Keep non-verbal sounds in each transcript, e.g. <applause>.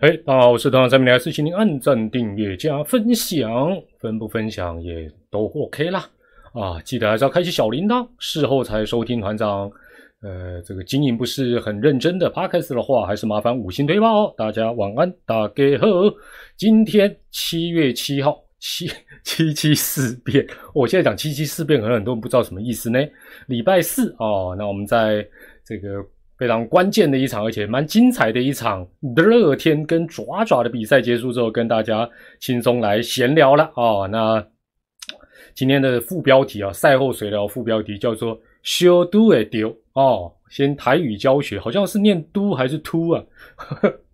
哎，大家好，我是团长三米来，是请您按赞、订阅、加分享，分不分享也都 OK 啦。啊，记得还是要开启小铃铛，事后才收听团长。呃，这个经营不是很认真的 Podcast 的话，还是麻烦五星推吧哦。大家晚安，大家好。今天七月七号，七 <laughs> 七七四变。我现在讲七七四变，可能很多人不知道什么意思呢。礼拜四哦，那我们在这个非常关键的一场，而且蛮精彩的一场乐天跟爪爪的比赛结束之后，跟大家轻松来闲聊了啊。那今天的副标题啊，赛后随聊副标题叫做“修都会丢”哦。先台语教学，好像是念都还是突啊？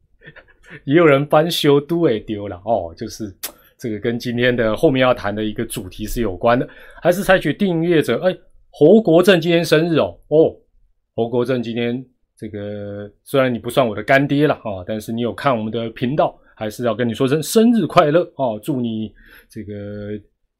<laughs> 也有人翻修都会丢了哦，就是这个跟今天的后面要谈的一个主题是有关的，还是采取订阅者？哎，侯国正今天生日哦哦，侯国正今天这个虽然你不算我的干爹了啊，但是你有看我们的频道，还是要跟你说声生日快乐哦，祝你这个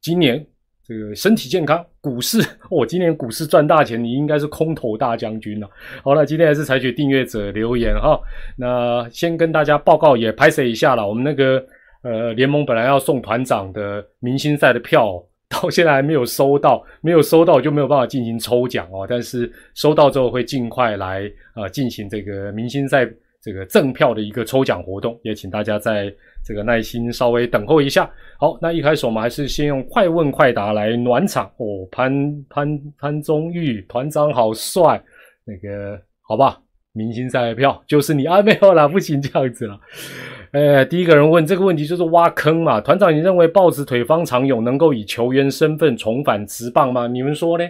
今年。这个身体健康，股市，我今年股市赚大钱，你应该是空头大将军了。好了，今天还是采取订阅者留言哈。那先跟大家报告，也拍摄一下了。我们那个呃联盟本来要送团长的明星赛的票，到现在还没有收到，没有收到就没有办法进行抽奖哦。但是收到之后会尽快来呃进行这个明星赛这个赠票的一个抽奖活动，也请大家在。这个耐心稍微等候一下。好，那一开始我们还是先用快问快答来暖场哦。潘潘潘宗玉团长好帅，那个好吧？明星赛的票就是你啊？没有啦，不行这样子了。<laughs> 呃，第一个人问这个问题就是挖坑嘛？团长，你认为豹子腿方长勇能够以球员身份重返职棒吗？你们说呢？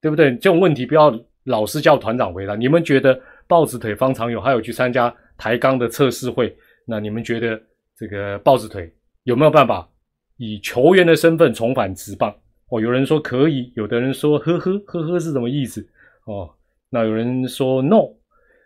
对不对？这种问题不要老是叫团长回答。你们觉得豹子腿方长勇还有去参加抬杠的测试会？那你们觉得？这个豹子腿有没有办法以球员的身份重返职棒？哦，有人说可以，有的人说呵呵呵呵是什么意思？哦，那有人说 no。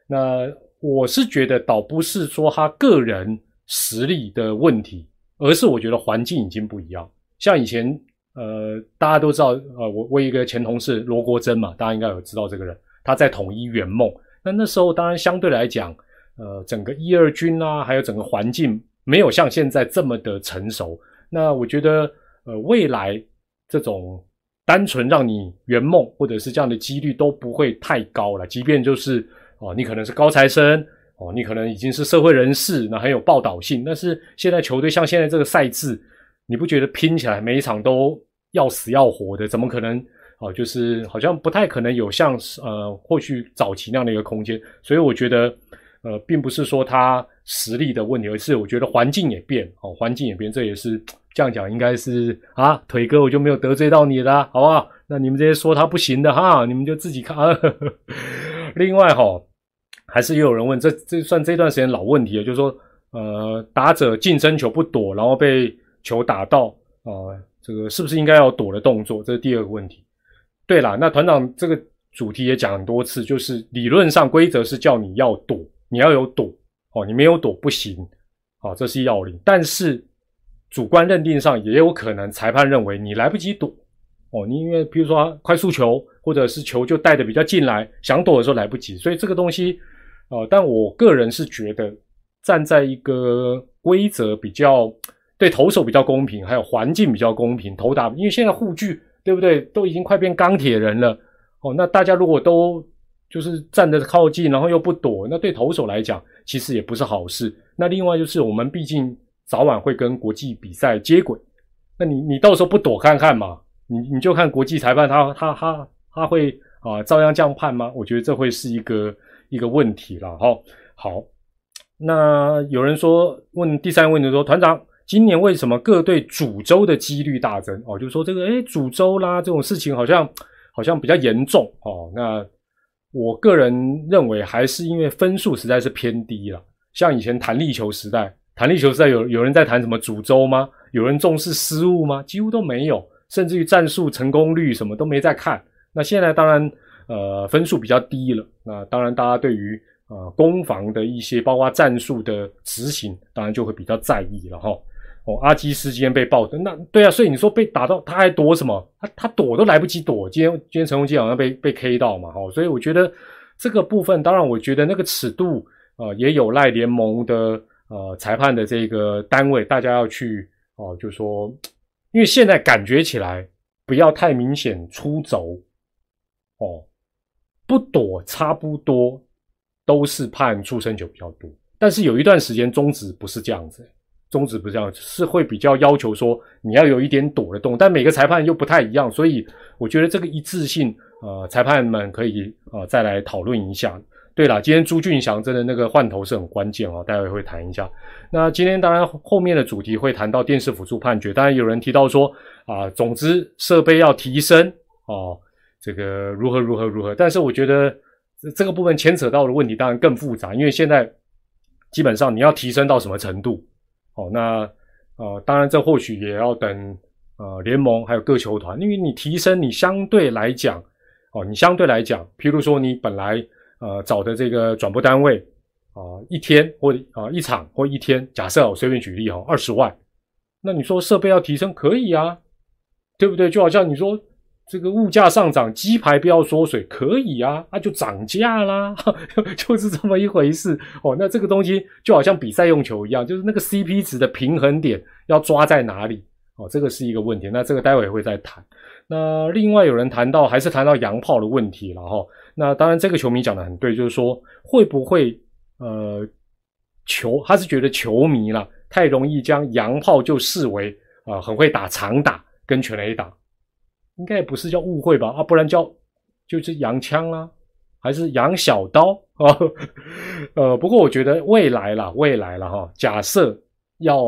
那我是觉得倒不是说他个人实力的问题，而是我觉得环境已经不一样。像以前，呃，大家都知道，呃，我我一个前同事罗国珍嘛，大家应该有知道这个人，他在统一圆梦。那那时候当然相对来讲，呃，整个一二军啊，还有整个环境。没有像现在这么的成熟，那我觉得，呃，未来这种单纯让你圆梦或者是这样的几率都不会太高了。即便就是哦，你可能是高材生哦，你可能已经是社会人士，那很有报道性。但是现在球队像现在这个赛制，你不觉得拼起来每一场都要死要活的？怎么可能哦？就是好像不太可能有像呃，或许早期那样的一个空间。所以我觉得。呃，并不是说他实力的问题，而是我觉得环境也变，哦，环境也变，这也是这样讲，应该是啊，腿哥我就没有得罪到你了，好不好？那你们这些说他不行的哈，你们就自己看啊。<laughs> 另外哈，还是也有人问，这这算这段时间老问题了，就是说，呃，打者近身球不躲，然后被球打到，啊，这个是不是应该要躲的动作？这是第二个问题。对了，那团长这个主题也讲很多次，就是理论上规则是叫你要躲。你要有躲哦，你没有躲不行，好，这是要领。但是主观认定上也有可能，裁判认为你来不及躲哦，你因为比如说快速球或者是球就带的比较近来，想躲的时候来不及，所以这个东西，呃，但我个人是觉得站在一个规则比较对投手比较公平，还有环境比较公平，投打，因为现在护具对不对，都已经快变钢铁人了哦，那大家如果都。就是站得靠近，然后又不躲，那对投手来讲其实也不是好事。那另外就是我们毕竟早晚会跟国际比赛接轨，那你你到时候不躲看看嘛？你你就看国际裁判他他他他会啊照样这样判吗？我觉得这会是一个一个问题了哈。好，那有人说问第三个问题说，团长今年为什么各队主州的几率大增？哦，就是说这个诶主州啦这种事情好像好像比较严重哦。那我个人认为，还是因为分数实在是偏低了。像以前弹力球时代，弹力球时代有有人在谈什么主周吗？有人重视失误吗？几乎都没有，甚至于战术成功率什么都没在看。那现在当然，呃，分数比较低了。那当然，大家对于呃攻防的一些，包括战术的执行，当然就会比较在意了哈。哦，阿基斯今天被爆的，那对啊，所以你说被打到，他还躲什么？他他躲都来不及躲。今天今天陈宏基好像被被 K 到嘛，哈，所以我觉得这个部分，当然我觉得那个尺度啊，也有赖联盟的呃裁判的这个单位，大家要去哦，就说，因为现在感觉起来不要太明显出轴哦，不躲差不多都是判出生球比较多，但是有一段时间中止不是这样子。中指不是这样，是会比较要求说你要有一点躲得动，但每个裁判又不太一样，所以我觉得这个一致性，呃，裁判们可以呃再来讨论一下。对了，今天朱俊祥真的那个换头是很关键哦，待会会谈一下。那今天当然后面的主题会谈到电视辅助判决，当然有人提到说啊，总之设备要提升哦，这个如何如何如何，但是我觉得这个部分牵扯到的问题当然更复杂，因为现在基本上你要提升到什么程度？哦，那呃，当然，这或许也要等呃联盟还有各球团，因为你提升，你相对来讲，哦，你相对来讲，譬如说你本来呃找的这个转播单位啊，一天或啊一场或一天，假设我随便举例哈，二十万，那你说设备要提升可以啊，对不对？就好像你说。这个物价上涨，鸡排不要缩水，可以啊，那就涨价啦，<laughs> 就是这么一回事哦。那这个东西就好像比赛用球一样，就是那个 CP 值的平衡点要抓在哪里哦，这个是一个问题。那这个待会会再谈。那另外有人谈到，还是谈到洋炮的问题了哈。那当然，这个球迷讲的很对，就是说会不会呃球，他是觉得球迷啦太容易将洋炮就视为啊很会打长打跟全垒打。应该也不是叫误会吧？啊，不然叫就是洋枪啦，还是洋小刀啊？<laughs> 呃，不过我觉得未来啦，未来了哈。假设要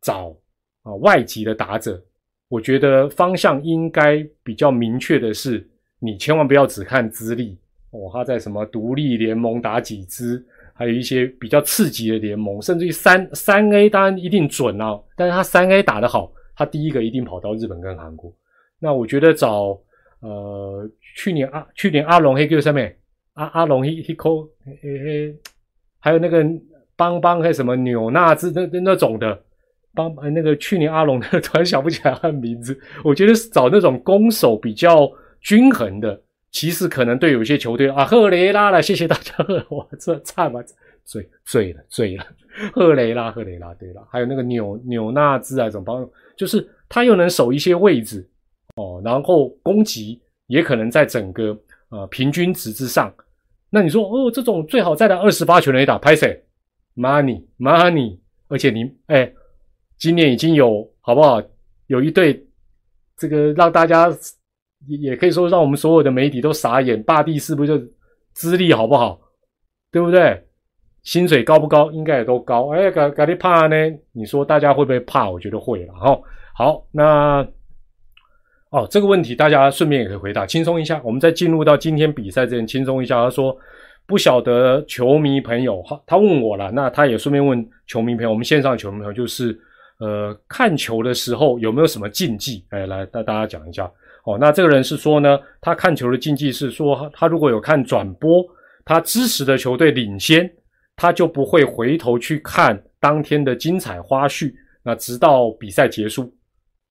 找啊外籍的打者，我觉得方向应该比较明确的是，你千万不要只看资历哦，他在什么独立联盟打几支，还有一些比较刺激的联盟，甚至于三三 A 当然一定准啊，但是他三 A 打得好，他第一个一定跑到日本跟韩国。那我觉得找呃去年阿去年阿龙黑叫什么？阿阿龙黑黑扣嘿嘿，还有那个邦邦还什么纽纳兹那那那种的邦那个去年阿龙的 <laughs> 突然想不起来他的名字。我觉得找那种攻守比较均衡的，其实可能对有些球队啊赫雷拉了，谢谢大家，<laughs> 我这差吧醉醉了醉了，赫雷拉赫雷拉对了，还有那个纽纽纳兹啊，怎么帮？就是他又能守一些位置。哦，然后攻击也可能在整个呃平均值之上。那你说哦，这种最好再来二十八球雷打拍谁？Money Money，而且你哎，今年已经有好不好？有一对这个让大家也也可以说让我们所有的媒体都傻眼。霸地是不是就资历好不好？对不对？薪水高不高？应该也都高。哎，嘎嘎你怕呢？你说大家会不会怕？我觉得会了哈。好，那。哦，这个问题大家顺便也可以回答，轻松一下。我们在进入到今天比赛之前，轻松一下。他说不晓得球迷朋友，他他问我了，那他也顺便问球迷朋友，我们线上球迷朋友就是呃，看球的时候有没有什么禁忌？哎，来带大家讲一下。哦，那这个人是说呢，他看球的禁忌是说，他如果有看转播，他支持的球队领先，他就不会回头去看当天的精彩花絮，那直到比赛结束。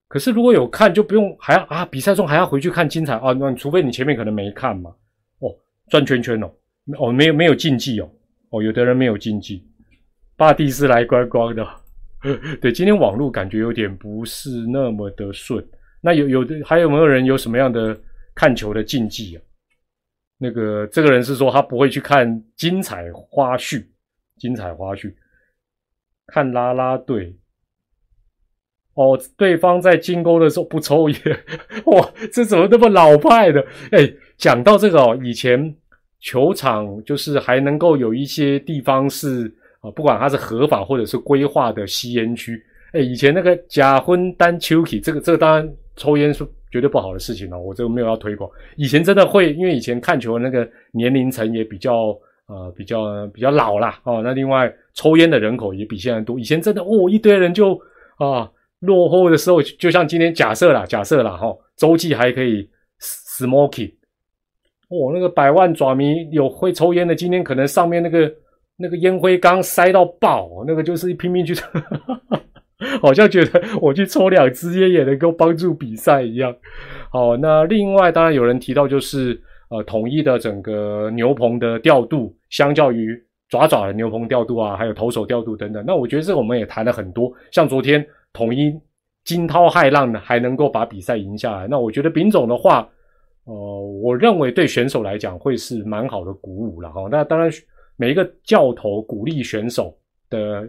可是如果有看就不用还要啊，比赛中还要回去看精彩啊？那除非你前面可能没看嘛。哦，转圈圈哦，哦没有没有禁忌哦，哦有的人没有禁忌，巴蒂斯来观光的。<laughs> 对，今天网络感觉有点不是那么的顺。那有有的还有没有人有什么样的看球的禁忌啊？那个这个人是说他不会去看精彩花絮，精彩花絮，看拉拉队。哦，对方在进攻的时候不抽烟，<laughs> 哇，这怎么那么老派的？哎，讲到这个哦，以前球场就是还能够有一些地方是啊，不管它是合法或者是规划的吸烟区。哎，以前那个假婚单秋体，这个这个当然抽烟是绝对不好的事情哦，我这个没有要推广。以前真的会，因为以前看球的那个年龄层也比较呃比较比较老啦哦，那另外抽烟的人口也比现在多。以前真的哦，一堆人就啊。落后的时候，就像今天假设啦，假设啦，哈，洲际还可以 smoking，哦，那个百万爪迷有会抽烟的，今天可能上面那个那个烟灰缸塞到爆，那个就是拼命去，<laughs> 好像觉得我去抽两支烟也能够帮助比赛一样。好，那另外当然有人提到，就是呃，统一的整个牛棚的调度，相较于爪爪的牛棚调度啊，还有投手调度等等。那我觉得这我们也谈了很多，像昨天统一惊涛骇浪的，还能够把比赛赢下来。那我觉得丙总的话，呃，我认为对选手来讲会是蛮好的鼓舞了哈。那当然，每一个教头鼓励选手的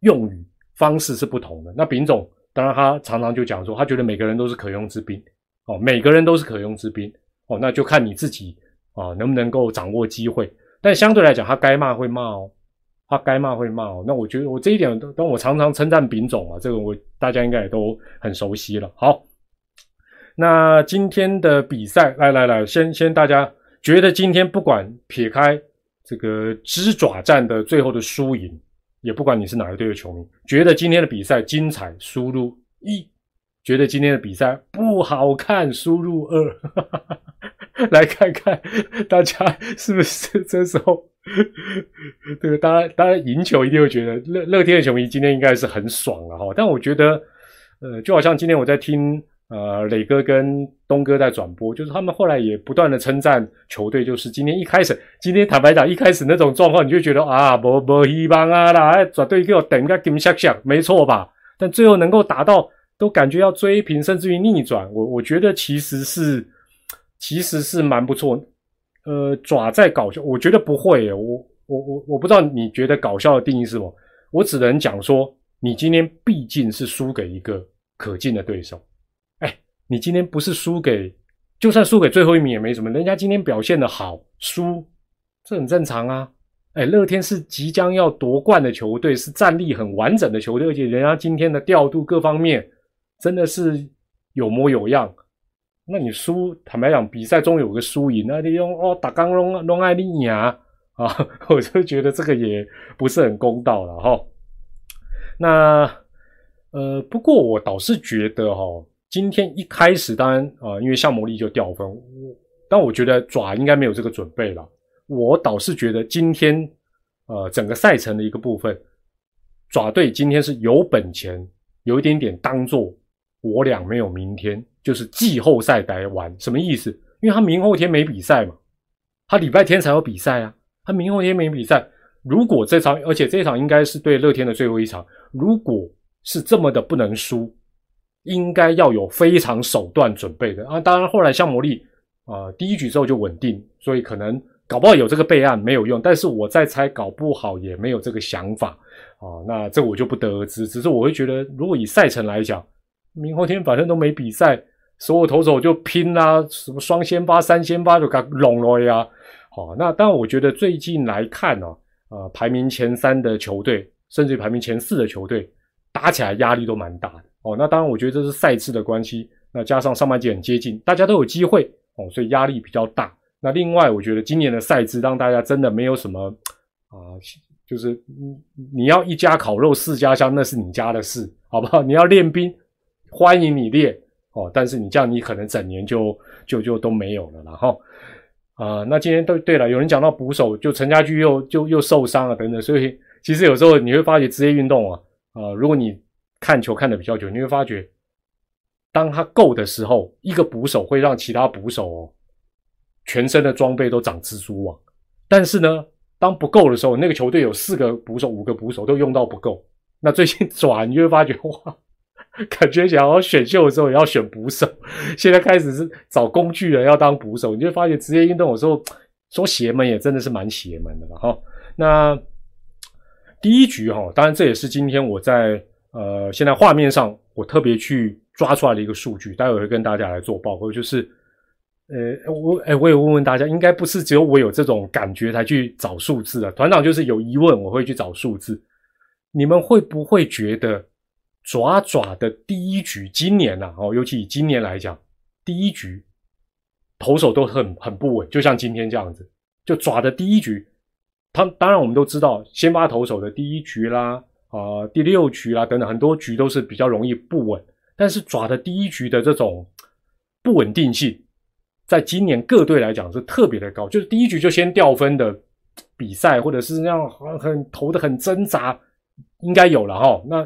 用语方式是不同的。那丙总当然他常常就讲说，他觉得每个人都是可用之兵哦，每个人都是可用之兵哦，那就看你自己啊能不能够掌握机会。但相对来讲，他该骂会骂哦，他该骂会骂哦。那我觉得我这一点，但我常常称赞丙总啊，这个我大家应该也都很熟悉了。好，那今天的比赛，来来来，先先大家觉得今天不管撇开这个鸡爪战的最后的输赢，也不管你是哪一队的球迷，觉得今天的比赛精彩，输入一；觉得今天的比赛不好看，输入二。<laughs> <laughs> 来看看大家是不是这时候，这个当然当然赢球一定会觉得乐乐天的球迷今天应该是很爽了哈。但我觉得，呃，就好像今天我在听呃磊哥跟东哥在转播，就是他们后来也不断的称赞球队，就是今天一开始，今天坦白讲一开始那种状况，你就觉得啊，不不希望啊啦，转队给我等个 game 下下，没错吧？但最后能够达到，都感觉要追平，甚至于逆转，我我觉得其实是。其实是蛮不错，呃，爪在搞笑，我觉得不会，我我我我不知道你觉得搞笑的定义是什么，我只能讲说，你今天毕竟是输给一个可敬的对手，哎，你今天不是输给，就算输给最后一名也没什么，人家今天表现的好，输这很正常啊，哎，乐天是即将要夺冠的球队，是战力很完整的球队，而且人家今天的调度各方面真的是有模有样。那你输，坦白讲，比赛中有个输赢，那你用哦打刚弄弄爱你呀啊，<laughs> 我就觉得这个也不是很公道了哈。那呃，不过我倒是觉得哈，今天一开始当然啊，因为向魔力就掉分，但我觉得爪应该没有这个准备了。我倒是觉得今天呃整个赛程的一个部分，爪队今天是有本钱，有一点点当做我俩没有明天。就是季后赛来玩，什么意思？因为他明后天没比赛嘛，他礼拜天才有比赛啊，他明后天没比赛。如果这场，而且这场应该是对乐天的最后一场，如果是这么的不能输，应该要有非常手段准备的啊。当然后来像魔力啊，第一局之后就稳定，所以可能搞不好有这个备案没有用，但是我在猜，搞不好也没有这个想法啊。那这我就不得而知，只是我会觉得，如果以赛程来讲，明后天反正都没比赛。所有投手就拼啦，什么双先发、三先发就给拢了呀。好，那当然，我觉得最近来看呢，呃，排名前三的球队，甚至排名前四的球队，打起来压力都蛮大的。哦，那当然，我觉得这是赛制的关系。那加上上半季很接近，大家都有机会哦，所以压力比较大。那另外，我觉得今年的赛制让大家真的没有什么啊，就是你你要一家烤肉四家香，那是你家的事，好不好？你要练兵，欢迎你练。哦，但是你这样，你可能整年就就就都没有了，然后啊，那今天对对了，有人讲到捕手，就陈家驹又就又受伤了等等，所以其实有时候你会发觉职业运动啊，啊，如果你看球看的比较久，你会发觉，当他够的时候，一个捕手会让其他捕手哦，全身的装备都长蜘蛛网，但是呢，当不够的时候，那个球队有四个捕手、五个捕手都用到不够，那最近转你会发觉哇。感觉想要选秀的时候也要选捕手，现在开始是找工具人要当捕手，你就发现职业运动有时候说邪门也真的是蛮邪门的了哈。那第一局哈，当然这也是今天我在呃现在画面上我特别去抓出来的一个数据，待会会跟大家来做报告。就是呃我哎我也问问大家，应该不是只有我有这种感觉才去找数字啊。团长就是有疑问我会去找数字，你们会不会觉得？爪爪的第一局，今年呐，哦，尤其以今年来讲，第一局投手都很很不稳，就像今天这样子，就爪的第一局，他当然我们都知道，先发投手的第一局啦，啊，第六局啦等等，很多局都是比较容易不稳，但是爪的第一局的这种不稳定性，在今年各队来讲是特别的高，就是第一局就先掉分的比赛，或者是那样很很投的很挣扎，应该有了哈，那。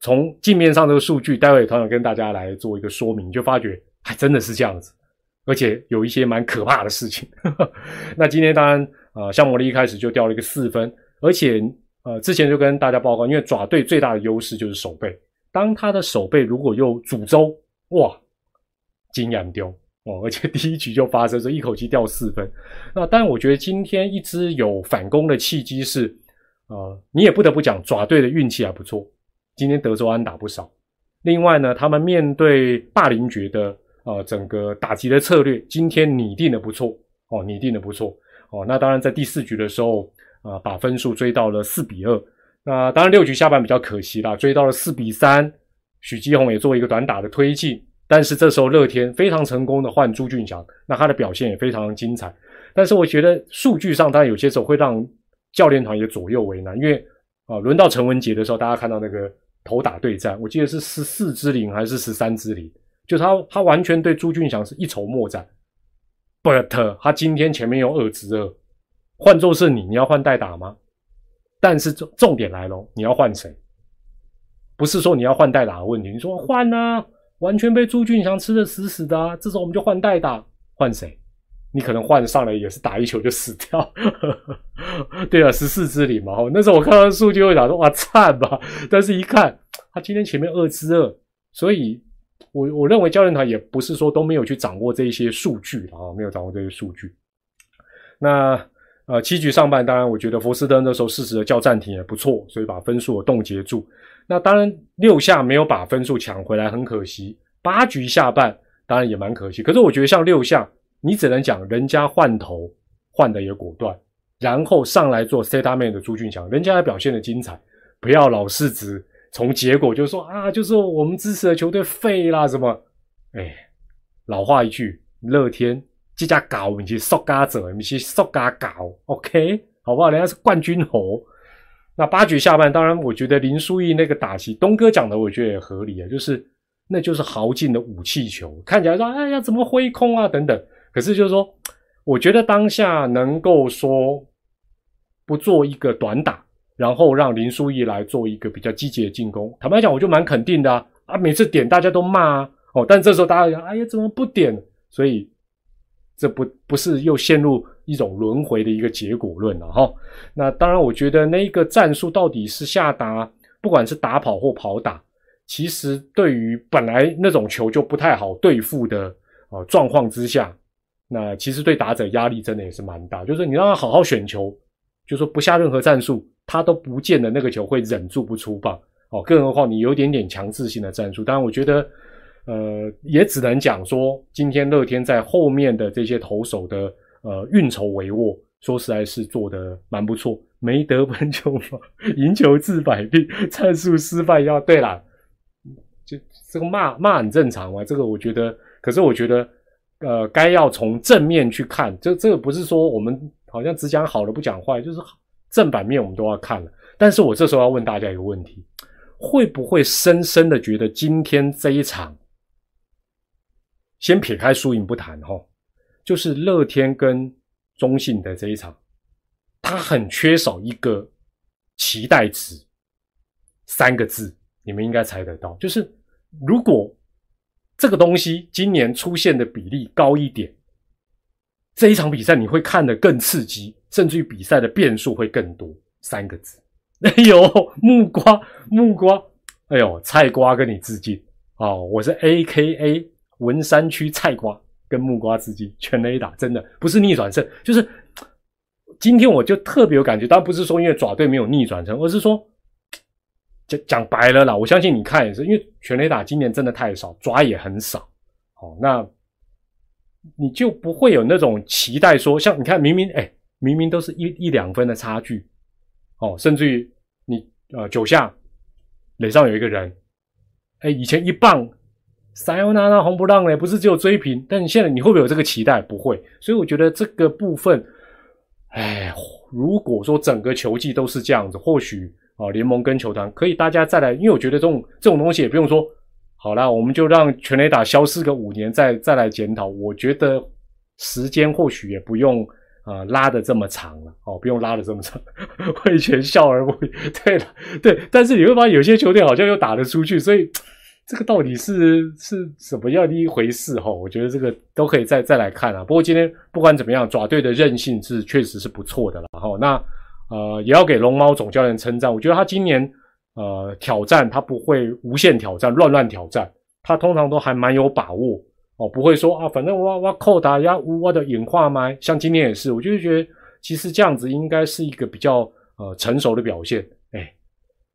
从镜面上这个数据，待会团长跟大家来做一个说明，就发觉还真的是这样子，而且有一些蛮可怕的事情。<laughs> 那今天当然啊，像魔力一开始就掉了一个四分，而且呃，之前就跟大家报告，因为爪队最大的优势就是手背，当他的手背如果又主周，哇，金眼丢哦，而且第一局就发生，这一口气掉四分。那但，我觉得今天一支有反攻的契机是，呃，你也不得不讲爪队的运气还不错，今天德州安打不少。另外呢，他们面对霸凌爵的呃整个打击的策略，今天拟定的不错哦，拟定的不错哦。那当然在第四局的时候，啊，把分数追到了四比二。那当然六局下半比较可惜啦，追到了四比三。许基宏也做一个短打的推进，但是这时候乐天非常成功的换朱俊祥，那他的表现也非常精彩。但是我觉得数据上当然有些时候会让教练团也左右为难，因为啊，轮到陈文杰的时候，大家看到那个。头打对战，我记得是十四支零还是十三支零，就他他完全对朱俊祥是一筹莫展。But 他今天前面有二支二，换做是你，你要换代打吗？但是重重点来了，你要换谁？不是说你要换代打的问题，你说换啊，完全被朱俊祥吃的死死的，这时候我们就换代打，换谁？你可能换上来也是打一球就死掉，<laughs> 对啊，十四支零嘛。那时候我看到数据会想说哇惨吧，但是一看他今天前面二支二，所以我我认为教练团也不是说都没有去掌握这一些数据啊，没有掌握这些数据。那呃七局上半，当然我觉得佛斯登那时候适时的叫暂停也不错，所以把分数冻结住。那当然六下没有把分数抢回来，很可惜。八局下半当然也蛮可惜，可是我觉得像六下。你只能讲人家换头换的也果断，然后上来做 C 大妹的朱俊强，人家还表现的精彩，不要老是只从结果就说啊，就是我们支持的球队废啦什么，哎，老话一句，乐天这家搞你去塑嘎者，你去塑嘎搞，OK，好不好？人家是冠军猴。那八局下半，当然我觉得林书义那个打戏，东哥讲的我觉得也合理啊，就是那就是豪进的武器球，看起来说哎呀怎么挥空啊等等。可是就是说，我觉得当下能够说不做一个短打，然后让林书义来做一个比较积极的进攻。坦白讲，我就蛮肯定的啊！啊，每次点大家都骂啊，哦，但这时候大家讲，哎呀，怎么不点？所以这不不是又陷入一种轮回的一个结果论了哈。那当然，我觉得那个战术到底是下达，不管是打跑或跑打，其实对于本来那种球就不太好对付的啊状况之下。那其实对打者压力真的也是蛮大，就是你让他好好选球，就说不下任何战术，他都不见得那个球会忍住不出棒哦。更何况你有点点强制性的战术，当然我觉得，呃，也只能讲说，今天乐天在后面的这些投手的呃运筹帷幄，说实在是做的蛮不错，没得分球嘛，赢球治百病，战术失败要对啦，就这个骂骂很正常嘛，这个我觉得，可是我觉得。呃，该要从正面去看，这这个不是说我们好像只讲好的不讲坏，就是正反面我们都要看了。但是我这时候要问大家一个问题：会不会深深的觉得今天这一场，先撇开输赢不谈哈，就是乐天跟中信的这一场，他很缺少一个期待值，三个字，你们应该猜得到，就是如果。这个东西今年出现的比例高一点，这一场比赛你会看得更刺激，甚至于比赛的变数会更多。三个字，<laughs> 哎呦，木瓜木瓜，哎呦，菜瓜跟你致敬哦，我是 A K A 文山区菜瓜，跟木瓜致敬，全 A 打，真的不是逆转胜，就是今天我就特别有感觉，当然不是说因为爪队没有逆转成，而是说。讲讲白了啦，我相信你看也是，因为全垒打今年真的太少，抓也很少，哦，那你就不会有那种期待说，像你看明明哎，明明都是一一两分的差距，哦，甚至于你呃九下垒上有一个人，哎，以前一棒塞欧娜娜红不让嘞，不是只有追平，但你现在你会不会有这个期待？不会，所以我觉得这个部分，哎，如果说整个球季都是这样子，或许。啊，联盟跟球团可以，大家再来，因为我觉得这种这种东西也不用说好了，我们就让全垒打消失个五年，再再来检讨。我觉得时间或许也不用啊拉的这么长了，哦，不用拉的这么长，<laughs> 会全笑而不对了，对。但是你会发现有些球队好像又打得出去，所以这个到底是是什么样的一回事哈？我觉得这个都可以再再来看啊。不过今天不管怎么样，爪队的韧性是确实是不错的了哈。那呃也要给龙猫总教练称赞，我觉得他今年呃挑战他不会无限挑战、乱乱挑战，他通常都还蛮有把握哦，不会说啊反正我我扣打压我的演化麦，像今天也是，我就是觉得其实这样子应该是一个比较呃成熟的表现。哎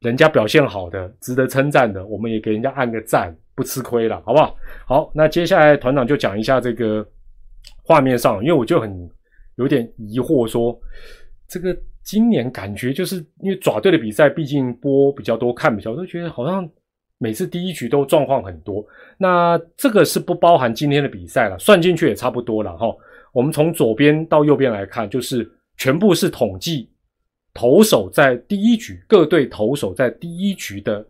人家表现好的，值得称赞的，我们也给人家按个赞，不吃亏了，好不好？好，那接下来团长就讲一下这个画面上，因为我就很有点疑惑，说这个今年感觉就是因为爪队的比赛，毕竟播比较多，看比较多，觉得好像每次第一局都状况很多。那这个是不包含今天的比赛了，算进去也差不多了哈。我们从左边到右边来看，就是全部是统计。投手在第一局，各队投手在第一局的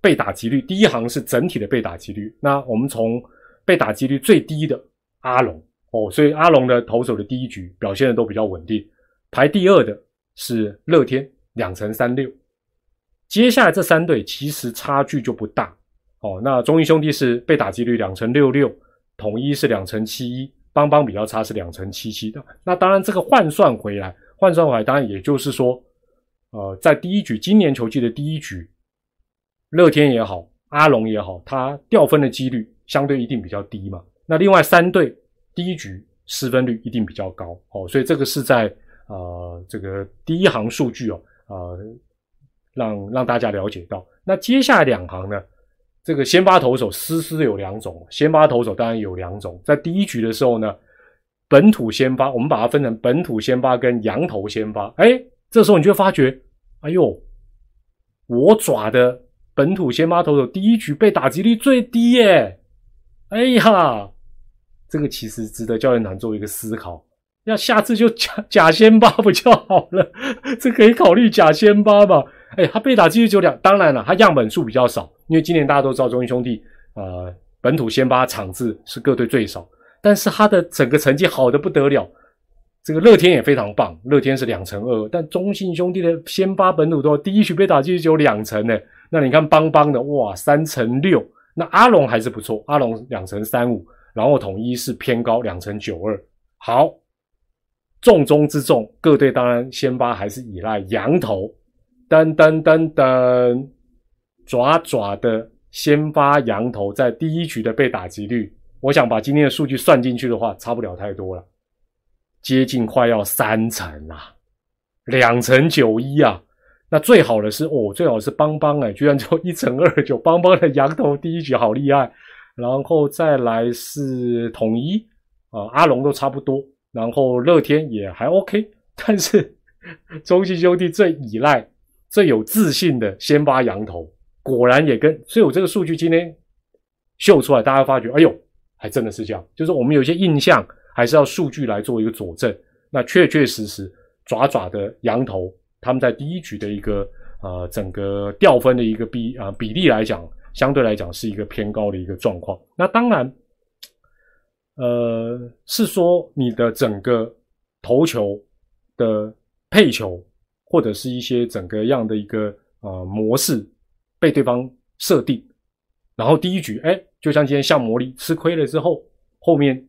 被打击率，第一行是整体的被打击率。那我们从被打击率最低的阿龙哦，所以阿龙的投手的第一局表现的都比较稳定。排第二的是乐天，两成三六。接下来这三队其实差距就不大哦。那中英兄弟是被打击率两成六六，统一是两成七一，邦邦比较差是两成七七的。那当然这个换算回来。换算回来，当然也就是说，呃，在第一局今年球季的第一局，乐天也好，阿龙也好，他掉分的几率相对一定比较低嘛。那另外三队第一局失分率一定比较高哦，所以这个是在呃这个第一行数据哦，呃让让大家了解到。那接下来两行呢，这个先发投手丝丝有两种，先发投手当然有两种，在第一局的时候呢。本土先发，我们把它分成本土先发跟羊头先发。哎，这时候你就会发觉，哎呦，我爪的本土先发投手第一局被打击率最低耶！哎呀，这个其实值得教练团做一个思考，要下次就假假先发不就好了？<laughs> 这可以考虑假先发吧？哎，他被打击率就两，当然了，他样本数比较少，因为今年大家都知道中英兄弟，呃，本土先发场次是各队最少。但是他的整个成绩好的不得了，这个乐天也非常棒，乐天是两成二，但中信兄弟的先发本土都第一局被打击只有两成呢。那你看邦邦的哇三成六，那阿龙还是不错，阿龙两成三五，然后统一是偏高两成九二。好，重中之重，各队当然先发还是依赖羊头，噔噔噔噔，爪爪的先发羊头在第一局的被打击率。我想把今天的数据算进去的话，差不了太多了，接近快要三成啊，两成九一啊。那最好的是哦，最好是邦邦哎，居然就一成二九，邦邦的羊头第一局好厉害。然后再来是统一啊，阿龙都差不多，然后乐天也还 OK，但是 <laughs> 中信兄弟最依赖、最有自信的先发羊头，果然也跟，所以我这个数据今天秀出来，大家发觉，哎呦。还真的是这样，就是我们有些印象，还是要数据来做一个佐证。那确确实实，爪爪的羊头，他们在第一局的一个呃整个掉分的一个比啊比例来讲，相对来讲是一个偏高的一个状况。那当然，呃，是说你的整个投球的配球，或者是一些整个样的一个呃模式被对方设定，然后第一局哎。就像今天像魔力吃亏了之后，后面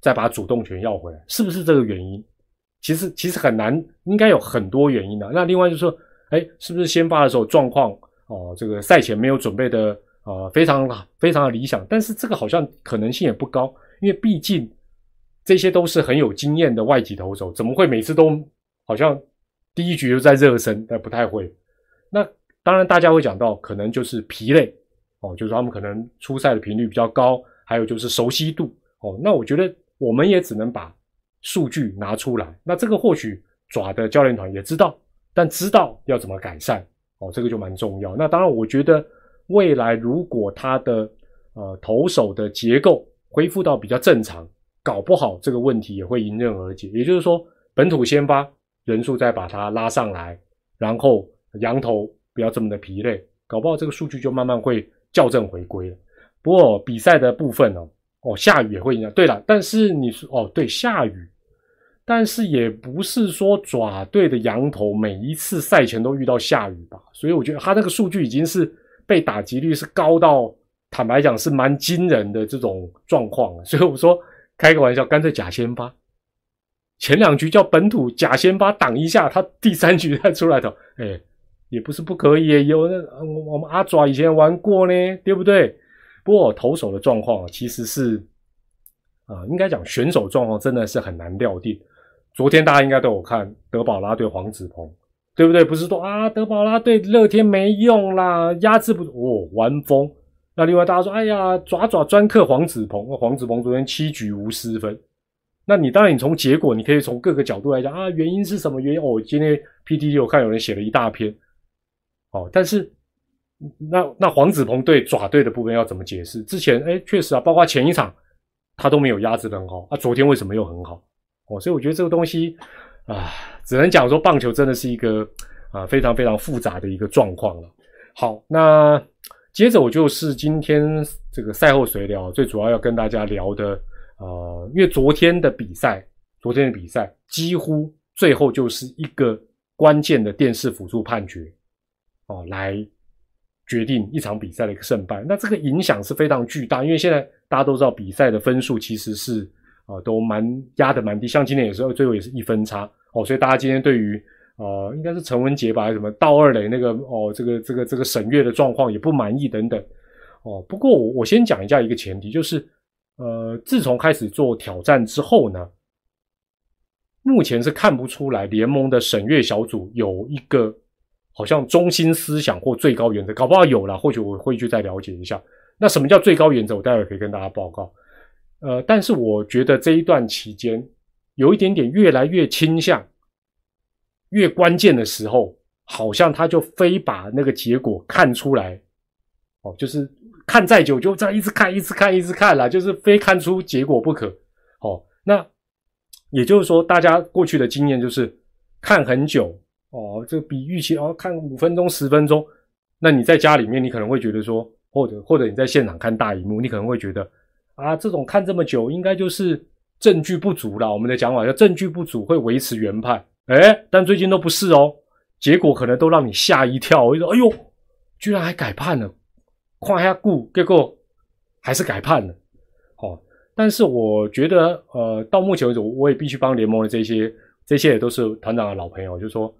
再把主动权要回来，是不是这个原因？其实其实很难，应该有很多原因的。那另外就是说，哎，是不是先发的时候状况哦，这个赛前没有准备的啊，非常非常的理想？但是这个好像可能性也不高，因为毕竟这些都是很有经验的外籍投手，怎么会每次都好像第一局就在热身？但不太会。那当然大家会讲到，可能就是疲累。哦，就是他们可能出赛的频率比较高，还有就是熟悉度。哦，那我觉得我们也只能把数据拿出来。那这个或许爪的教练团也知道，但知道要怎么改善。哦，这个就蛮重要。那当然，我觉得未来如果他的呃投手的结构恢复到比较正常，搞不好这个问题也会迎刃而解。也就是说，本土先发人数再把它拉上来，然后羊头不要这么的疲累，搞不好这个数据就慢慢会。校正回归了，不过比赛的部分哦，哦下雨也会影响。对了，但是你说哦对下雨，但是也不是说爪队的羊头每一次赛前都遇到下雨吧？所以我觉得他那个数据已经是被打击率是高到坦白讲是蛮惊人的这种状况，<laughs> 所以我说开个玩笑，干脆假先发，前两局叫本土假先发挡一下，他第三局再出来投，<laughs> 哎，也不是不可以，有那我我们阿爪以前玩过呢，对不对？不过投手的状况其实是啊，应该讲选手状况真的是很难料定。昨天大家应该都有看德保拉对黄子鹏。对不对？不是说啊，德保拉对乐天没用啦，压制不哦，玩疯。那另外大家说，哎呀，爪爪专克黄子鹏，黄子鹏昨天七局无失分。那你当然，你从结果，你可以从各个角度来讲啊，原因是什么原因？哦，今天 P T T 我看有人写了一大篇。哦，但是那那黄子鹏对爪队的部分要怎么解释？之前哎，确实啊，包括前一场他都没有压制的很好，啊，昨天为什么又很好？哦，所以我觉得这个东西。啊，只能讲说棒球真的是一个啊非常非常复杂的一个状况了。好，那接着我就是今天这个赛后随聊，最主要要跟大家聊的呃，因为昨天的比赛，昨天的比赛几乎最后就是一个关键的电视辅助判决哦，来决定一场比赛的一个胜败。那这个影响是非常巨大，因为现在大家都知道比赛的分数其实是。啊，都蛮压的蛮低，像今天也是最后也是一分差哦，所以大家今天对于呃应该是陈文杰吧，还是什么道二垒那个哦，这个这个这个审阅的状况也不满意等等哦。不过我我先讲一下一个前提，就是呃自从开始做挑战之后呢，目前是看不出来联盟的审阅小组有一个好像中心思想或最高原则，搞不好有了，或许我会去再了解一下。那什么叫最高原则？我待会可以跟大家报告。呃，但是我觉得这一段期间有一点点越来越倾向，越关键的时候，好像他就非把那个结果看出来，哦，就是看再久就这样一直看，一直看，一直看了，就是非看出结果不可。哦，那也就是说，大家过去的经验就是看很久，哦，这比预期哦看五分钟、十分钟，那你在家里面，你可能会觉得说，或者或者你在现场看大荧幕，你可能会觉得。啊，这种看这么久，应该就是证据不足了。我们的讲法叫证据不足会维持原判，哎，但最近都不是哦，结果可能都让你吓一跳。我就说，哎呦，居然还改判了，看一下故，结果还是改判了。哦，但是我觉得，呃，到目前为止，我也必须帮联盟的这些，这些也都是团长的老朋友，就说，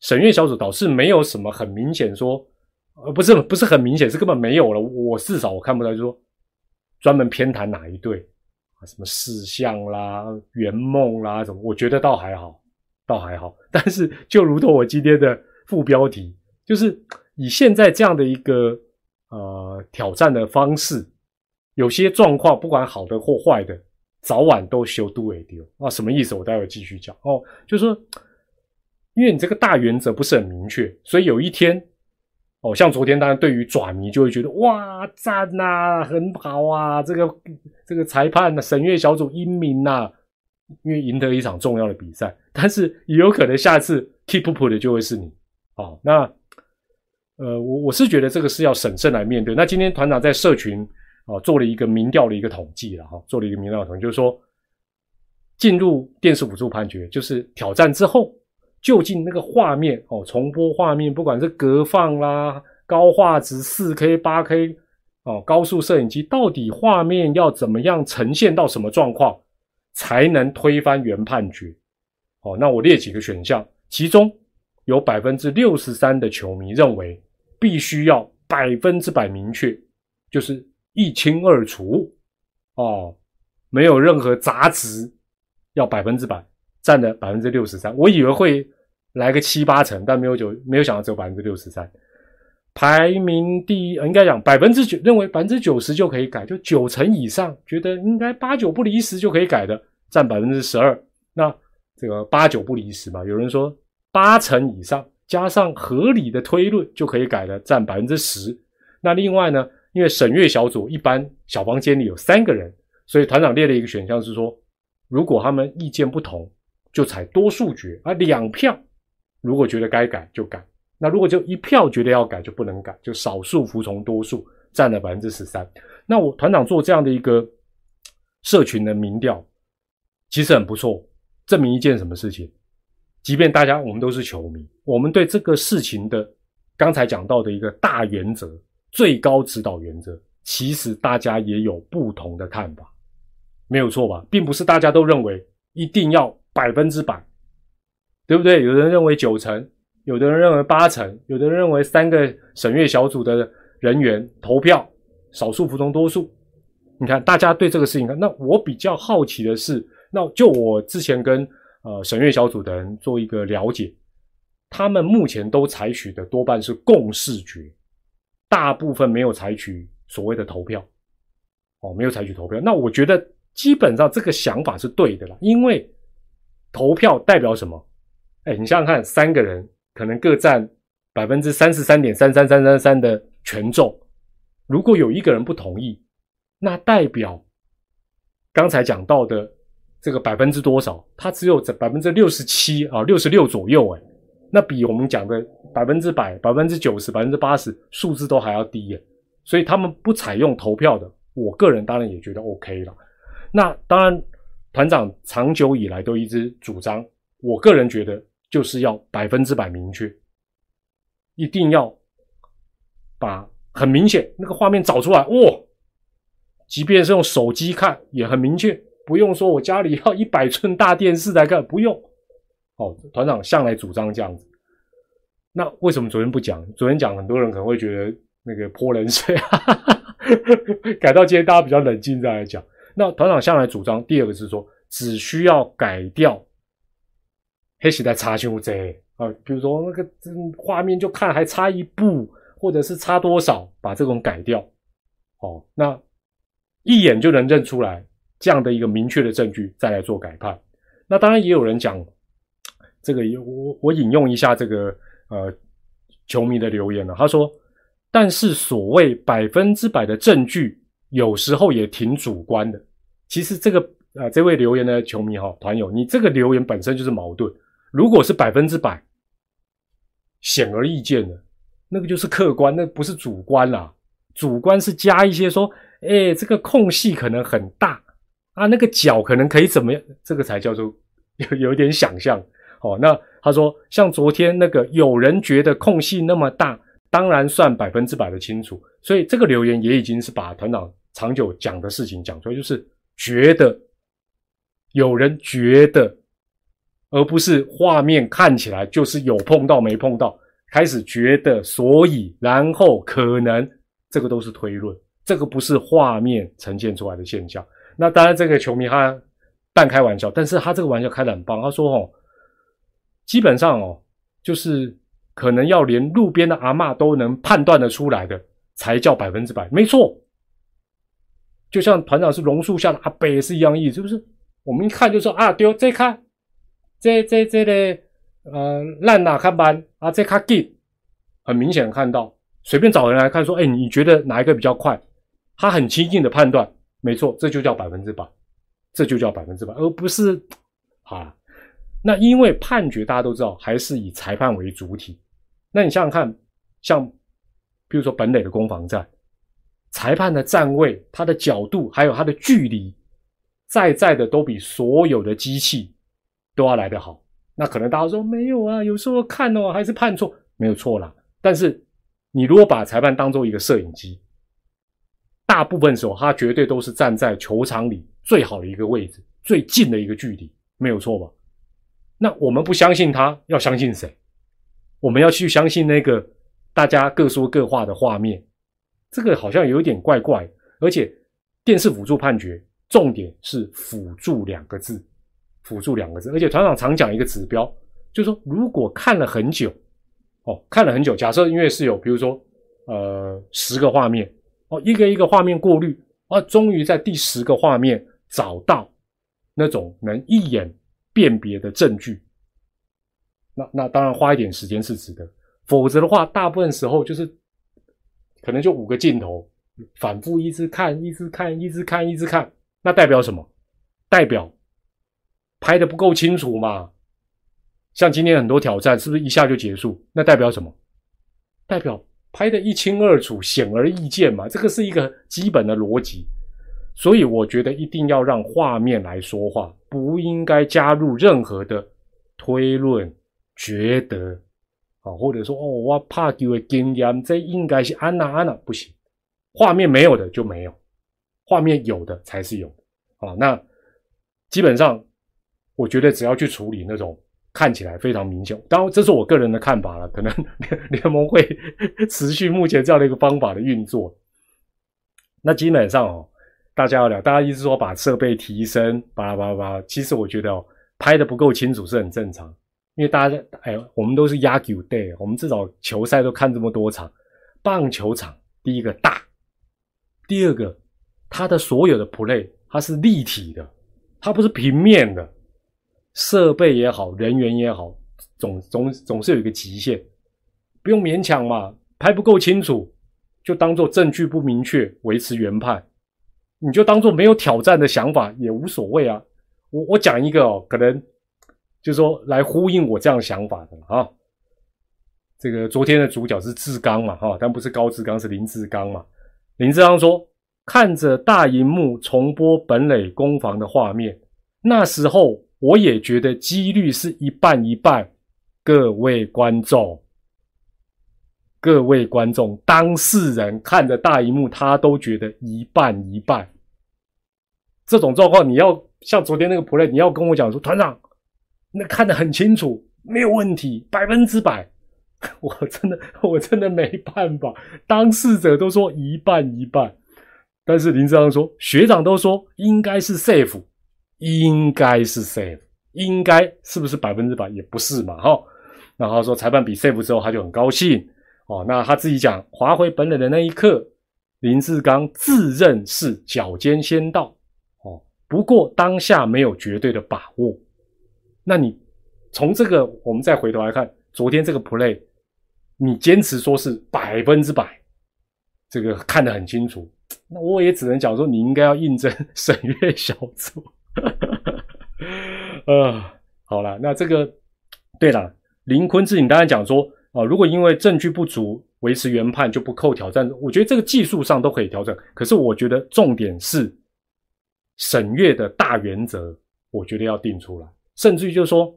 审阅小组倒是没有什么很明显说，呃，不是不是很明显，是根本没有了。我至少我看不到，就说。专门偏袒哪一队啊？什么事项啦、圆梦啦，什么？我觉得倒还好，倒还好。<laughs> 但是就如同我今天的副标题，就是以现在这样的一个呃挑战的方式，有些状况不管好的或坏的，早晚都修都会丢啊。什么意思？我待会继续讲哦。就是说，因为你这个大原则不是很明确，所以有一天。哦，像昨天，当然对于爪迷就会觉得哇赞呐，很好啊，这个这个裁判审阅小组英明呐，因为赢得一场重要的比赛。但是也有可能下次 keep up 的就会是你。哦，那呃，我我是觉得这个是要审慎来面对。那今天团长在社群啊做了一个民调的一个统计了哈，做了一个民调统计，就是说进入电视辅助判决，就是挑战之后。就近那个画面哦，重播画面，不管是隔放啦、高画质、四 K、八 K 哦，高速摄影机，到底画面要怎么样呈现到什么状况，才能推翻原判决？哦，那我列几个选项，其中有百分之六十三的球迷认为必须要百分之百明确，就是一清二楚哦，没有任何杂质，要百分之百。占了百分之六十三，我以为会来个七八成，但没有九，没有想到只有百分之六十三。排名第一，应该讲百分之九，认为百分之九十就可以改，就九成以上觉得应该八九不离十就可以改的，占百分之十二。那这个八九不离十嘛，有人说八成以上加上合理的推论就可以改的，占百分之十。那另外呢，因为审阅小组一般小房间里有三个人，所以团长列了一个选项是说，如果他们意见不同。就采多数决，而两票如果觉得该改就改，那如果就一票觉得要改就不能改，就少数服从多数，占了百分之十三。那我团长做这样的一个社群的民调，其实很不错，证明一件什么事情？即便大家我们都是球迷，我们对这个事情的刚才讲到的一个大原则、最高指导原则其实大家也有不同的看法，没有错吧？并不是大家都认为一定要百分之百，对不对？有人认为九成，有的人认为八成，有的人认为三个审阅小组的人员投票，少数服从多数。你看，大家对这个事情，那我比较好奇的是，那就我之前跟呃审阅小组的人做一个了解，他们目前都采取的多半是共视觉，大部分没有采取所谓的投票，哦，没有采取投票。那我觉得基本上这个想法是对的啦，因为投票代表什么？哎，你想想看，三个人可能各占百分之三十三点三三三三三的权重，如果有一个人不同意。那代表刚才讲到的这个百分之多少？它只有在百分之六十七啊，六十六左右哎，那比我们讲的百分之百、百分之九十、百分之八十数字都还要低耶。所以他们不采用投票的，我个人当然也觉得 OK 了。那当然，团长长久以来都一直主张，我个人觉得就是要百分之百明确，一定要把很明显那个画面找出来哇。即便是用手机看也很明确，不用说我家里要一百寸大电视来看，不用。哦，团长向来主张这样子。那为什么昨天不讲？昨天讲，很多人可能会觉得那个泼冷水。<laughs> 改到今天，大家比较冷静再来讲。那团长向来主张第二个是说，只需要改掉黑时代差修这啊，比如说那个画面就看还差一步，或者是差多少，把这种改掉。哦，那。一眼就能认出来这样的一个明确的证据，再来做改判。那当然也有人讲，这个我我引用一下这个呃球迷的留言了。他说：“但是所谓百分之百的证据，有时候也挺主观的。其实这个啊，这位留言的球迷哈团友，你这个留言本身就是矛盾。如果是百分之百显而易见的，那个就是客观，那不是主观啦。主观是加一些说。”哎，这个空隙可能很大啊，那个角可能可以怎么样？这个才叫做 <laughs> 有有点想象哦。那他说，像昨天那个，有人觉得空隙那么大，当然算百分之百的清楚。所以这个留言也已经是把团长长久讲的事情讲出来，就是觉得有人觉得，而不是画面看起来就是有碰到没碰到，开始觉得，所以然后可能这个都是推论。这个不是画面呈现出来的现象。那当然，这个球迷他半开玩笑，但是他这个玩笑开的很棒。他说：“哦，基本上哦，就是可能要连路边的阿嬷都能判断得出来的，才叫百分之百。没错，就像团长是榕树下的阿伯也是一样意思，是不是？我们一看就说啊，丢这看，这这这个呃烂哪看班啊，这卡给很明显看到，随便找人来看说，哎，你觉得哪一个比较快？”他很轻易的判断，没错，这就叫百分之百，这就叫百分之百，而不是啊。那因为判决大家都知道，还是以裁判为主体。那你想想看，像比如说本垒的攻防战，裁判的站位、他的角度，还有他的距离，在在的都比所有的机器都要来得好。那可能大家说没有啊，有时候看哦还是判错，没有错啦。但是你如果把裁判当做一个摄影机。大部分时候，他绝对都是站在球场里最好的一个位置，最近的一个距离，没有错吧？那我们不相信他，要相信谁？我们要去相信那个大家各说各话的画面，这个好像有点怪怪。而且电视辅助判决，重点是“辅助”两个字，“辅助”两个字。而且团长常讲一个指标，就是说，如果看了很久，哦，看了很久，假设因为是有，比如说，呃，十个画面。哦，一个一个画面过滤，啊，终于在第十个画面找到那种能一眼辨别的证据。那那当然花一点时间是值得，否则的话，大部分时候就是可能就五个镜头，反复一直看，一直看，一直看，一直看。那代表什么？代表拍的不够清楚嘛？像今天很多挑战，是不是一下就结束？那代表什么？代表。拍的一清二楚，显而易见嘛，这个是一个基本的逻辑，所以我觉得一定要让画面来说话，不应该加入任何的推论、觉得啊，或者说哦，我怕丢的经验，这应该是安娜安娜不行，画面没有的就没有，画面有的才是有的啊。那基本上，我觉得只要去处理那种看起来非常明显，当然这是我个人的看法了，可能联 <laughs> 盟会 <laughs> 持续目前这样的一个方法的运作。那基本上哦，大家要聊，大家一直说把设备提升，巴拉巴拉巴拉，其实我觉得哦，拍的不够清楚是很正常。因为大家哎，我们都是压球队，我们至少球赛都看这么多场。棒球场第一个大，第二个它的所有的 play 它是立体的，它不是平面的。设备也好，人员也好，总总总是有一个极限，不用勉强嘛。拍不够清楚，就当做证据不明确，维持原判。你就当做没有挑战的想法也无所谓啊。我我讲一个哦，可能。就是说，来呼应我这样想法的啊。这个昨天的主角是志刚嘛，哈，但不是高志刚，是林志刚嘛。林志刚说，看着大荧幕重播本垒攻防的画面，那时候我也觉得几率是一半一半。各位观众，各位观众，当事人看着大荧幕，他都觉得一半一半。这种状况，你要像昨天那个 play，你要跟我讲说，团长。那看得很清楚，没有问题，百分之百。<laughs> 我真的，<laughs> 我真的没办法。当事者都说一半一半，但是林志扬说，学长都说应该是 safe，应该是 safe，应该是不是百分之百也不是嘛？哈。然后说裁判比 safe 之后，他就很高兴哦。那他自己讲，划回本垒的那一刻，林志刚自认是脚尖先到哦，不过当下没有绝对的把握。那你从这个，我们再回头来看昨天这个 play，你坚持说是百分之百，这个看得很清楚。那我也只能讲说，你应该要应征 <laughs> 审阅小组。<laughs> 呃，好了，那这个对了，林坤志，你刚才讲说啊，如果因为证据不足维持原判就不扣挑战，我觉得这个技术上都可以调整。可是我觉得重点是审阅的大原则，我觉得要定出来。甚至于就是说，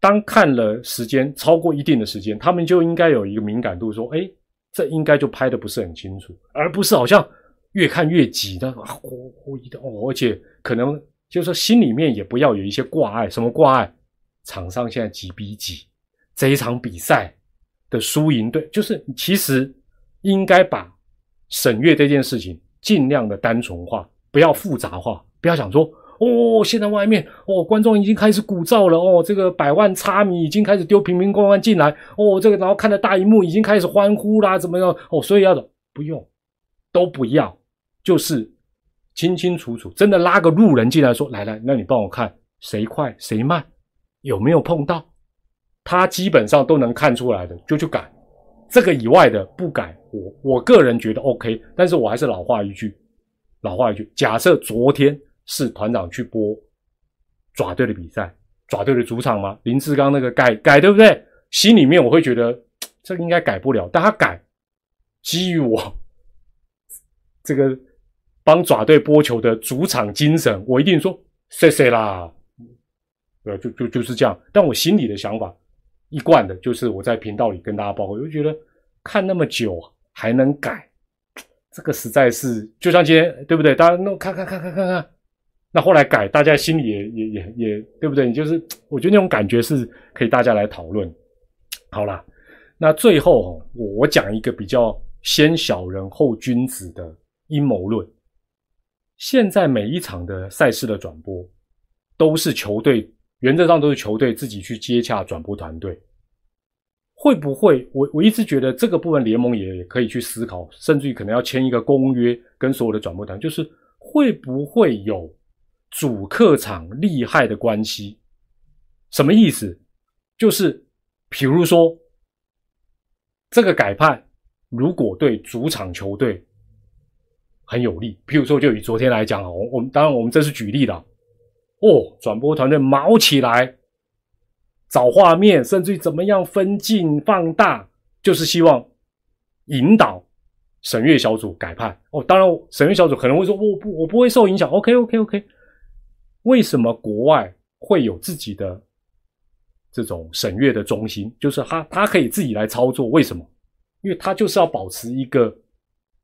当看了时间超过一定的时间，他们就应该有一个敏感度，说：“哎，这应该就拍的不是很清楚，而不是好像越看越急的，呼呼的哦。”而且可能就是说心里面也不要有一些挂碍，什么挂碍？场上现在几比几？这一场比赛的输赢对，就是其实应该把审阅这件事情尽量的单纯化，不要复杂化，不要想说。哦，现在外面哦，观众已经开始鼓噪了哦，这个百万差米已经开始丢瓶瓶罐罐进来哦，这个然后看着大荧幕已经开始欢呼啦，怎么样哦？所以要的不用，都不要，就是清清楚楚，真的拉个路人进来说，来来，那你帮我看谁快谁慢，有没有碰到？他基本上都能看出来的，就去改。这个以外的不改，我我个人觉得 OK，但是我还是老话一句，老话一句，假设昨天。是团长去播爪队的比赛，爪队的主场吗？林志刚那个改改对不对？心里面我会觉得这应该改不了，但他改，基于我 <laughs> 这个帮爪队播球的主场精神，我一定说谢谢啦。呃，就就就是这样。但我心里的想法一贯的就是我在频道里跟大家报告，我就觉得看那么久还能改，这个实在是就像今天对不对？大家那看看看看看看。那后来改，大家心里也也也也对不对？你就是我觉得那种感觉是可以大家来讨论。好了，那最后我我讲一个比较先小人后君子的阴谋论。现在每一场的赛事的转播都是球队，原则上都是球队自己去接洽转播团队。会不会？我我一直觉得这个部分联盟也可以去思考，甚至于可能要签一个公约，跟所有的转播团，就是会不会有？主客场利害的关系，什么意思？就是，比如说，这个改判如果对主场球队很有利，譬如说，就以昨天来讲啊，我我们当然我们这是举例的哦，转播团队毛起来找画面，甚至于怎么样分镜放大，就是希望引导审阅小组改判哦。当然，审阅小组可能会说，我不我不会受影响。OK OK OK。为什么国外会有自己的这种审阅的中心？就是他他可以自己来操作。为什么？因为他就是要保持一个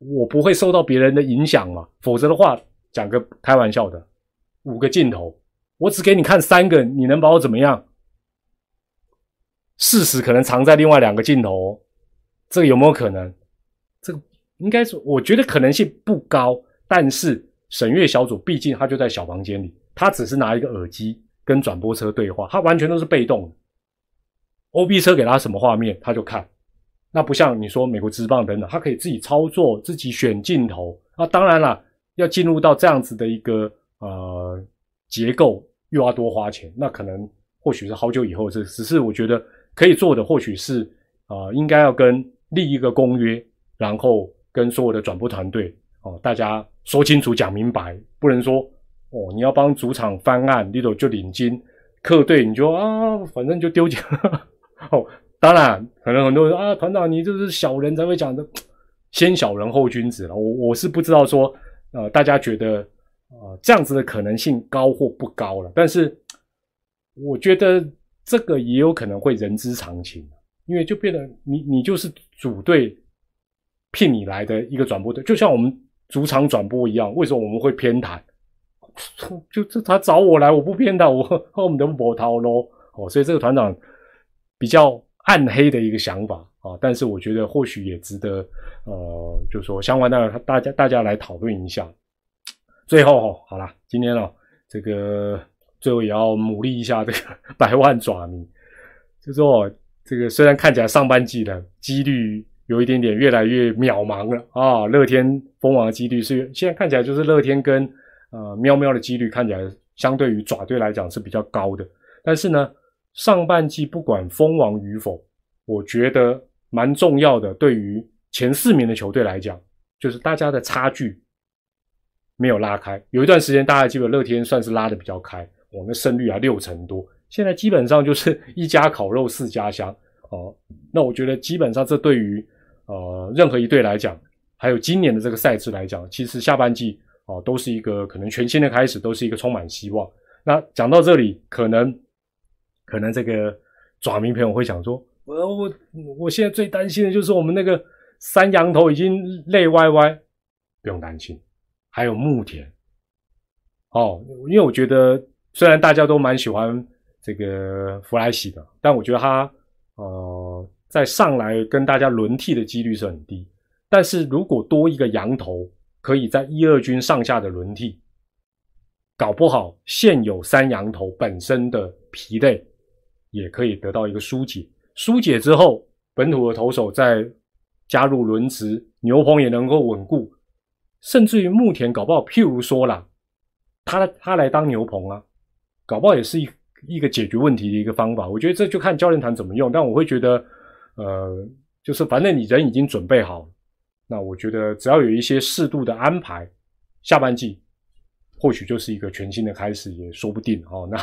我不会受到别人的影响嘛，否则的话，讲个开玩笑的，五个镜头，我只给你看三个，你能把我怎么样？事实可能藏在另外两个镜头，这个有没有可能？这个应该是我觉得可能性不高，但是审阅小组毕竟他就在小房间里，他只是拿一个耳机跟转播车对话，他完全都是被动的。O B 车给他什么画面他就看，那不像你说美国直棒等等，他可以自己操作、自己选镜头。那当然了，要进入到这样子的一个呃结构，又要多花钱，那可能或许是好久以后这只是我觉得。可以做的或许是啊，应该要跟立一个公约，然后跟所有的转播团队哦，大家说清楚、讲明白，不能说哦，你要帮主场翻案，你都就领金，客队你就啊，反正就丢钱 <laughs> 哦。当然，可能很多人啊，团长你就是小人才会讲的，<tsk> 先小人后君子了。我我是不知道说呃，大家觉得啊这样子的可能性高或不高了，但是 <tsk> 我觉得。这个也有可能会人之常情，因为就变得你你就是组队聘你来的一个转播队，就像我们主场转播一样。为什么我们会偏袒？<tsk> 就就他找我来，我不偏袒，我 <laughs> 我们的波涛咯。哦，所以这个团长比较暗黑的一个想法啊，但是我觉得或许也值得呃，就说相关的大家大家来讨论一下。最后哦，好了，今天哦，这个。最后也要努力一下这个 <laughs> 百万爪迷，就说哦这个虽然看起来上半季的几率有一点点越来越渺茫了啊，乐天封王的几率是现在看起来就是乐天跟呃喵喵的几率看起来相对于爪队来讲是比较高的，但是呢上半季不管封王与否，我觉得蛮重要的，对于前四名的球队来讲，就是大家的差距没有拉开，有一段时间大家基本乐天算是拉的比较开。我们胜率啊六成多，现在基本上就是一家烤肉四家香哦。那我觉得基本上这对于呃任何一队来讲，还有今年的这个赛制来讲，其实下半季哦都是一个可能全新的开始，都是一个充满希望。那讲到这里，可能可能这个爪迷朋友会想说，我我我现在最担心的就是我们那个三羊头已经累歪歪，不用担心，还有牧田哦，因为我觉得。虽然大家都蛮喜欢这个弗莱喜的，但我觉得他呃在上来跟大家轮替的几率是很低。但是如果多一个羊头，可以在一二军上下的轮替，搞不好现有三羊头本身的疲累也可以得到一个疏解。疏解之后，本土的投手再加入轮值，牛棚也能够稳固，甚至于目前搞不好，譬如说啦，他他来当牛棚啊。搞不好也是一一个解决问题的一个方法，我觉得这就看教练团怎么用。但我会觉得，呃，就是反正你人已经准备好，那我觉得只要有一些适度的安排，下半季或许就是一个全新的开始，也说不定哦。那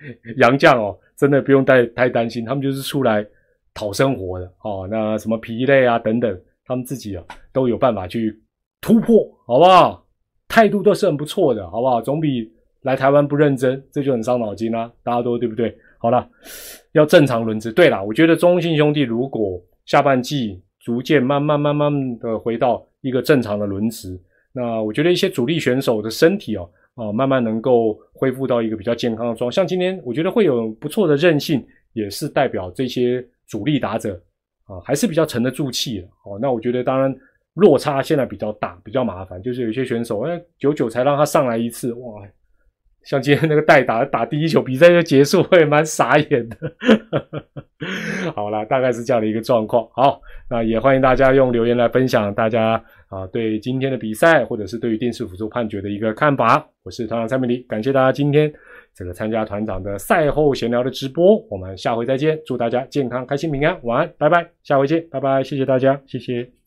<laughs> 杨将哦，真的不用太太担心，他们就是出来讨生活的哦。那什么疲累啊等等，他们自己啊都有办法去突破，好不好？态度都是很不错的，好不好？总比。来台湾不认真，这就很伤脑筋啊！大家都对不对？好了，要正常轮值。对了，我觉得中信兄弟如果下半季逐渐慢慢慢慢的回到一个正常的轮值，那我觉得一些主力选手的身体哦，哦，慢慢能够恢复到一个比较健康的状。像今天，我觉得会有不错的韧性，也是代表这些主力打者啊，还是比较沉得住气的。哦，那我觉得当然落差现在比较大，比较麻烦，就是有些选手哎，久久才让他上来一次，哇！像今天那个代打打第一球，比赛就结束，<laughs> 会蛮傻眼的。好了，大概是这样的一个状况。好，那也欢迎大家用留言来分享大家啊对今天的比赛，或者是对于电视辅助判决的一个看法。我是团长蔡明礼，感谢大家今天这个参加团长的赛后闲聊的直播。我们下回再见，祝大家健康、开心、平安，晚安，拜拜，下回见，拜拜，谢谢大家，谢谢。